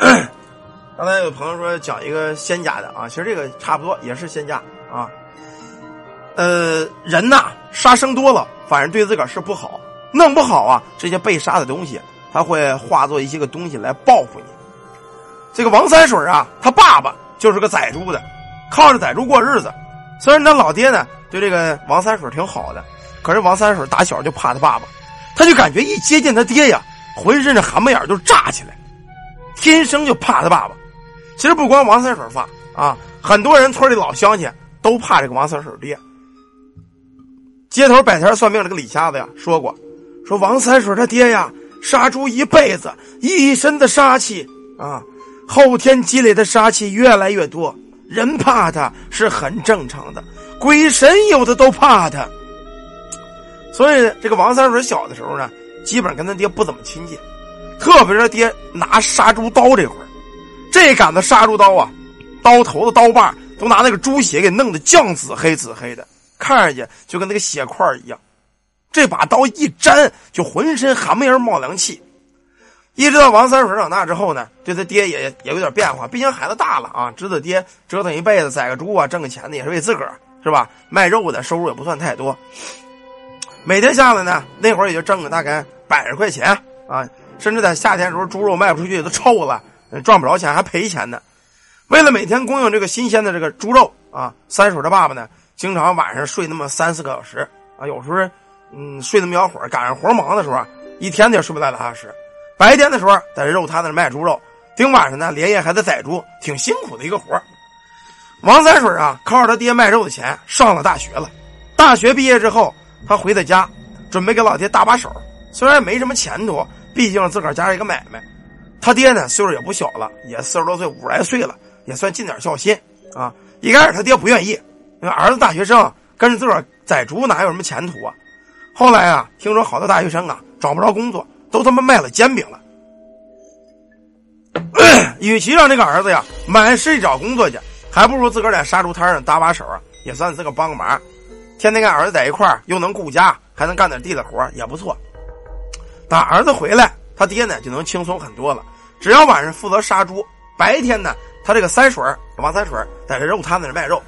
刚才有朋友说讲一个仙家的啊，其实这个差不多也是仙家啊。呃，人呐，杀生多了，反正对自个儿是不好，弄不好啊，这些被杀的东西，他会化作一些个东西来报复你。这个王三水啊，他爸爸就是个宰猪的，靠着宰猪过日子。虽然他老爹呢对这个王三水挺好的，可是王三水打小就怕他爸爸，他就感觉一接近他爹呀，浑身的汗毛眼就炸起来，天生就怕他爸爸。其实不光王三水怕啊，很多人村里老乡亲都怕这个王三水爹。街头摆摊算命这个李瞎子呀说过，说王三水他爹呀杀猪一辈子，一身的杀气啊，后天积累的杀气越来越多，人怕他是很正常的，鬼神有的都怕他。所以这个王三水小的时候呢，基本跟他爹不怎么亲近，特别是他爹拿杀猪刀这会儿，这杆子杀猪刀啊，刀头子刀把都拿那个猪血给弄得酱紫黑紫黑的。看上去就跟那个血块一样，这把刀一沾就浑身寒毛眼冒凉气。一直到王三水长大之后呢，对他爹也也有点变化。毕竟孩子大了啊，知道爹折腾一辈子宰个猪啊，挣个钱的也是为自个儿，是吧？卖肉的收入也不算太多，每天下来呢，那会儿也就挣个大概百十块钱啊。甚至在夏天时候，猪肉卖不出去都臭了，赚不着钱还赔钱呢。为了每天供应这个新鲜的这个猪肉啊，三水的爸爸呢。经常晚上睡那么三四个小时啊，有时候，嗯，睡那么一会儿，赶上活忙的时候，一天也睡不来俩小时。白天的时候在这肉摊子卖猪肉，顶晚上呢连夜还得宰猪，挺辛苦的一个活王三水啊，靠着他爹卖肉的钱上了大学了。大学毕业之后，他回到家，准备给老爹搭把手。虽然没什么前途，毕竟自个儿家一个买卖。他爹呢岁数也不小了，也四十多岁，五十来岁了，也算尽点孝心啊。一开始他爹不愿意。那儿子大学生跟着自个儿宰猪哪有什么前途啊？后来啊，听说好多大学生啊找不着工作，都他妈卖了煎饼了。与其让这个儿子呀满世界找工作去，还不如自个儿在杀猪摊上搭把手啊，也算自个帮个忙。天天跟儿子在一块儿，又能顾家，还能干点地的活也不错。打儿子回来，他爹呢就能轻松很多了。只要晚上负责杀猪，白天呢，他这个三水王三水在这肉摊子上卖肉。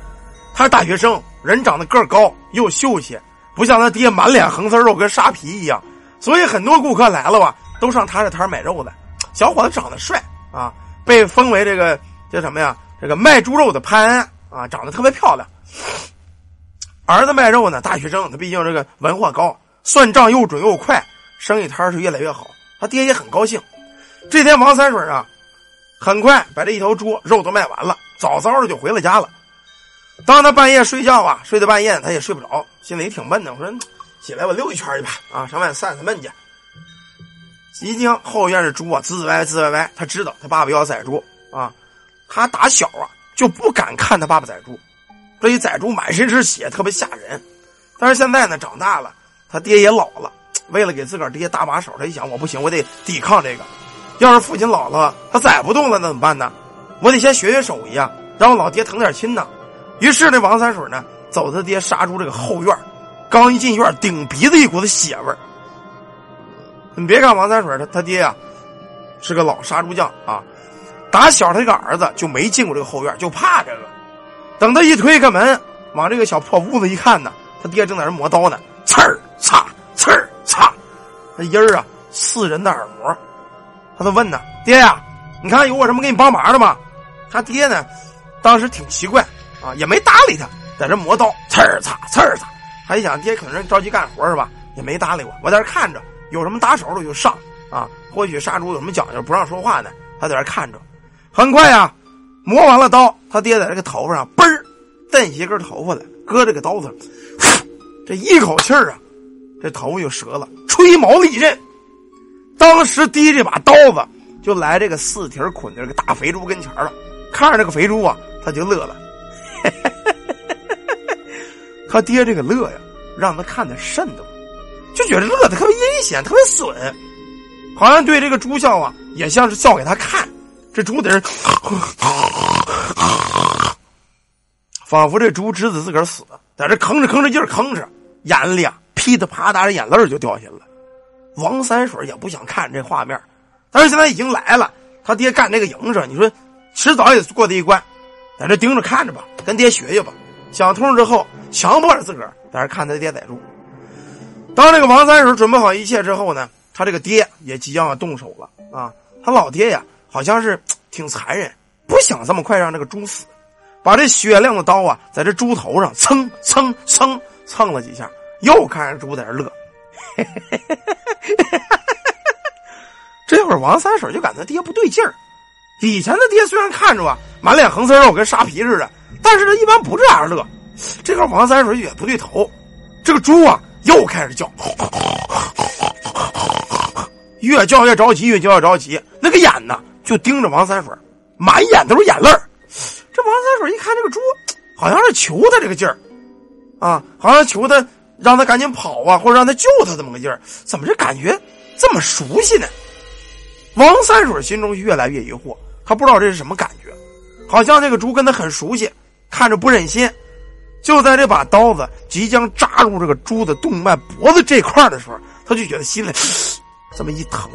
他是大学生，人长得个高又秀气，不像他爹满脸横丝肉跟沙皮一样，所以很多顾客来了吧，都上他这摊买肉的。小伙子长得帅啊，被封为这个叫什么呀？这个卖猪肉的潘安啊，长得特别漂亮。儿子卖肉呢，大学生，他毕竟这个文化高，算账又准又快，生意摊是越来越好。他爹也很高兴。这天王三水啊，很快把这一头猪肉都卖完了，早早的就回了家了。当他半夜睡觉啊，睡到半夜他也睡不着，心里挺闷的。我说起来我溜一圈去吧，啊，上外面散散闷去。一听后院的猪啊吱歪吱歪歪，他知道他爸爸要宰猪啊。他打小啊就不敢看他爸爸宰猪，这一宰猪满身是血，特别吓人。但是现在呢长大了，他爹也老了，为了给自个儿爹搭把手，他一想我不行，我得抵抗这个。要是父亲老了，他宰不动了，那怎么办呢？我得先学学手艺啊，让我老爹疼点亲呢。于是那王三水呢，走他爹杀猪这个后院，刚一进院，顶鼻子一股子血味儿。你别看王三水他他爹呀，是个老杀猪匠啊，打小他这个儿子就没进过这个后院，就怕这个。等他一推开门，往这个小破屋子一看呢，他爹正在那磨刀呢，刺儿擦，刺儿擦，那音儿啊刺人的耳膜。他就问呢，爹呀，你看有我什么给你帮忙的吗？他爹呢，当时挺奇怪。啊，也没搭理他，在这磨刀，刺儿擦，刺儿擦，他一想爹可能着急干活是吧？也没搭理我，我在这看着，有什么打手的就上啊。或许杀猪有什么讲究，不让说话呢，他在这看着。很快呀，磨完了刀，他爹在这个头发上嘣儿蹬起一根头发来，搁这个刀子，这一口气儿啊，这头发就折了，吹毛利刃。当时提这把刀子就来这个四蹄捆这个大肥猪跟前了，看着这个肥猪啊，他就乐了。他爹这个乐呀，让他看的瘆得慌，就觉得乐的特别阴险，特别损，好像对这个猪笑啊，也像是笑给他看。这猪在这，仿佛这猪知道自个儿死，在这吭哧吭哧劲儿吭哧，眼里啊噼里啪嗒的眼泪就掉下来了。王三水也不想看这画面，但是现在已经来了，他爹干这个营生，你说迟早也过这一关，在这盯着看着吧，跟爹学学吧。想通了之后，强迫着自个儿在这看他爹宰猪。当这个王三水准备好一切之后呢，他这个爹也即将要动手了啊！他老爹呀，好像是挺残忍，不想这么快让这个猪死，把这雪亮的刀啊，在这猪头上蹭蹭蹭蹭了几下，又看着猪在这乐。这会儿王三水就感觉爹不对劲儿。以前的爹虽然看着啊满脸横丝肉跟沙皮似的，但是他一般不这样乐。这会儿王三水也不对头，这个猪啊又开始叫，越叫越着急，越叫越着急。那个眼呢就盯着王三水，满眼都是眼泪这王三水一看这个猪，好像是求他这个劲儿，啊，好像求他。让他赶紧跑啊，或者让他救他这么个劲儿，怎么这感觉这么熟悉呢？王三水心中越来越疑惑，他不知道这是什么感觉，好像这个猪跟他很熟悉，看着不忍心。就在这把刀子即将扎入这个猪的动脉脖子这块的时候，他就觉得心里这么一疼，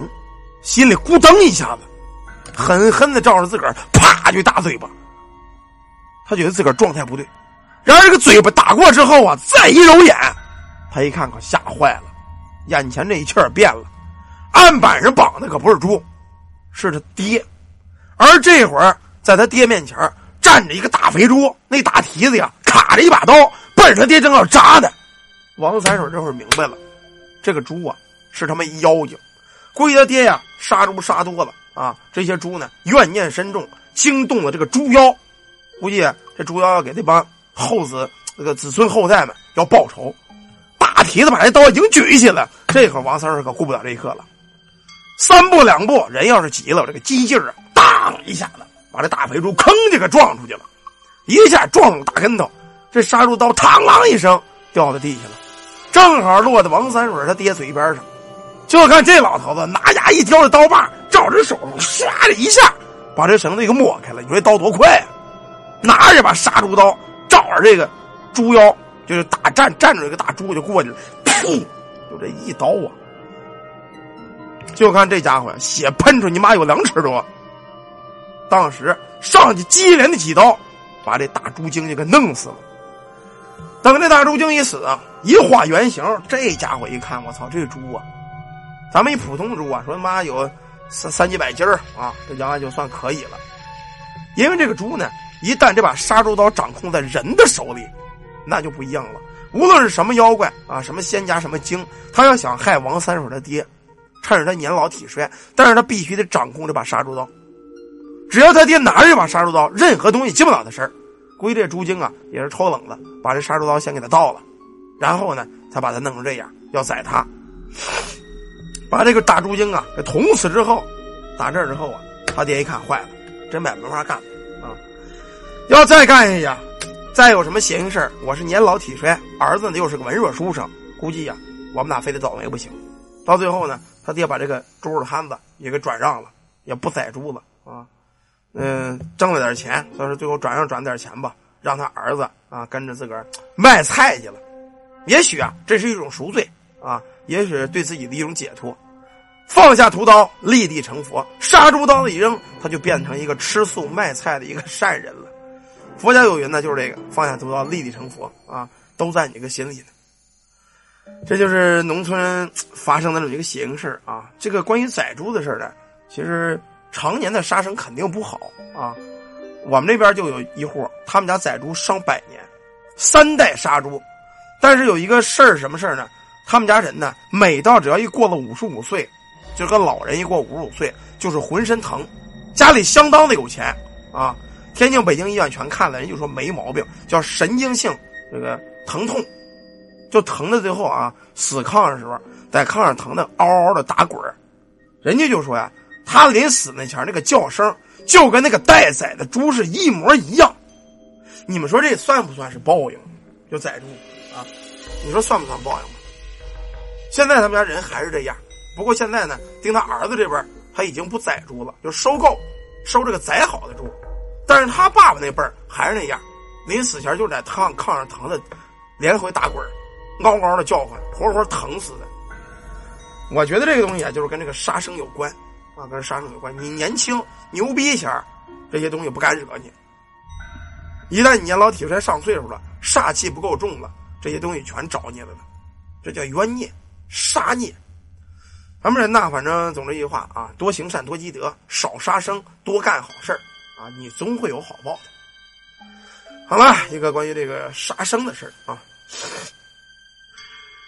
心里咕噔一下子，狠狠的照着自个儿啪就大嘴巴。他觉得自个儿状态不对，然而这个嘴巴打过之后啊，再一揉眼。他一看，可吓坏了，眼前这一切变了，案板上绑的可不是猪，是他爹，而这会儿在他爹面前站着一个大肥猪，那大蹄子呀卡着一把刀，奔着他爹正要扎的。王三水这会儿明白了，这个猪啊是他妈妖精，估计他爹呀杀猪杀多了啊，这些猪呢怨念深重，惊动了这个猪妖，估计这猪妖要给那帮后子那个子孙后代们要报仇。大蹄子把这刀已经举起来，这会儿王三儿可顾不了这一刻了，三步两步，人要是急了，这个机劲儿啊，当一下子把这大肥猪吭就给撞出去了，一下撞了大跟头，这杀猪刀嘡啷一声掉在地下了，正好落在王三水他爹嘴边上。就看这老头子拿牙一挑这刀把，照着手上唰的一下把这绳子给抹开了。你说这刀多快啊！拿着把杀猪刀照着这个猪腰。就是打站站着一个大猪就过去了，噗，就这一刀啊！就看这家伙血喷出你妈有两尺多，当时上去接连的几刀，把这大猪精就给弄死了。等这大猪精一死啊，一化原形，这家伙一看，我操，这猪啊，咱们一普通猪啊，说他妈有三三几百斤儿啊，这将来就算可以了。因为这个猪呢，一旦这把杀猪刀掌控在人的手里。那就不一样了。无论是什么妖怪啊，什么仙家，什么精，他要想害王三水他爹，趁着他年老体衰，但是他必须得掌控这把杀猪刀。只要他爹拿着这把杀猪刀，任何东西进不了他身估计这猪精啊也是超冷的，把这杀猪刀先给他倒了，然后呢才把他弄成这样，要宰他。把这个大猪精啊给捅死之后，打这之后啊，他爹一看坏了，这买没法干了啊，要再干下去。再有什么闲事儿，我是年老体衰，儿子呢又是个文弱书生，估计呀，我们俩非得倒霉不行。到最后呢，他爹把这个猪的摊子也给转让了，也不宰猪了啊。嗯，挣了点钱，算是最后转让转点钱吧，让他儿子啊跟着自个儿卖菜去了。也许啊，这是一种赎罪啊，也许对自己的一种解脱。放下屠刀，立地成佛，杀猪刀子一扔，他就变成一个吃素卖菜的一个善人了。佛家有云呢，就是这个放下屠刀，立地成佛啊，都在你个心里呢。这就是农村发生的这么一个邪性事啊。这个关于宰猪的事呢，其实常年的杀生肯定不好啊。我们这边就有一户，他们家宰猪上百年，三代杀猪。但是有一个事儿，什么事呢？他们家人呢，每到只要一过了五十五岁，就跟老人一过五十五岁，就是浑身疼，家里相当的有钱啊。天津、北京医院全看了，人就说没毛病，叫神经性这个疼痛，就疼的最后啊，死炕上的时候，在炕上疼的嗷嗷的打滚人家就说呀，他临死那前那个叫声就跟那个待宰的猪是一模一样。你们说这算不算是报应？就宰猪啊？你说算不算报应？现在他们家人还是这样，不过现在呢，盯他儿子这边他已经不宰猪了，就收购收这个宰好的猪。但是他爸爸那辈儿还是那样，临死前就在炕炕上疼的，连回打滚嗷嗷的叫唤，活活疼死的。我觉得这个东西啊，就是跟这个杀生有关，啊，跟杀生有关。你年轻牛逼前这些东西不敢惹你；一旦你年老体衰上岁数了，煞气不够重了，这些东西全找你了。这叫冤孽、杀孽。咱们人呐，反正总这一句话啊，多行善，多积德，少杀生，多干好事儿啊，你总会有好报的。好了，一个关于这个杀生的事啊。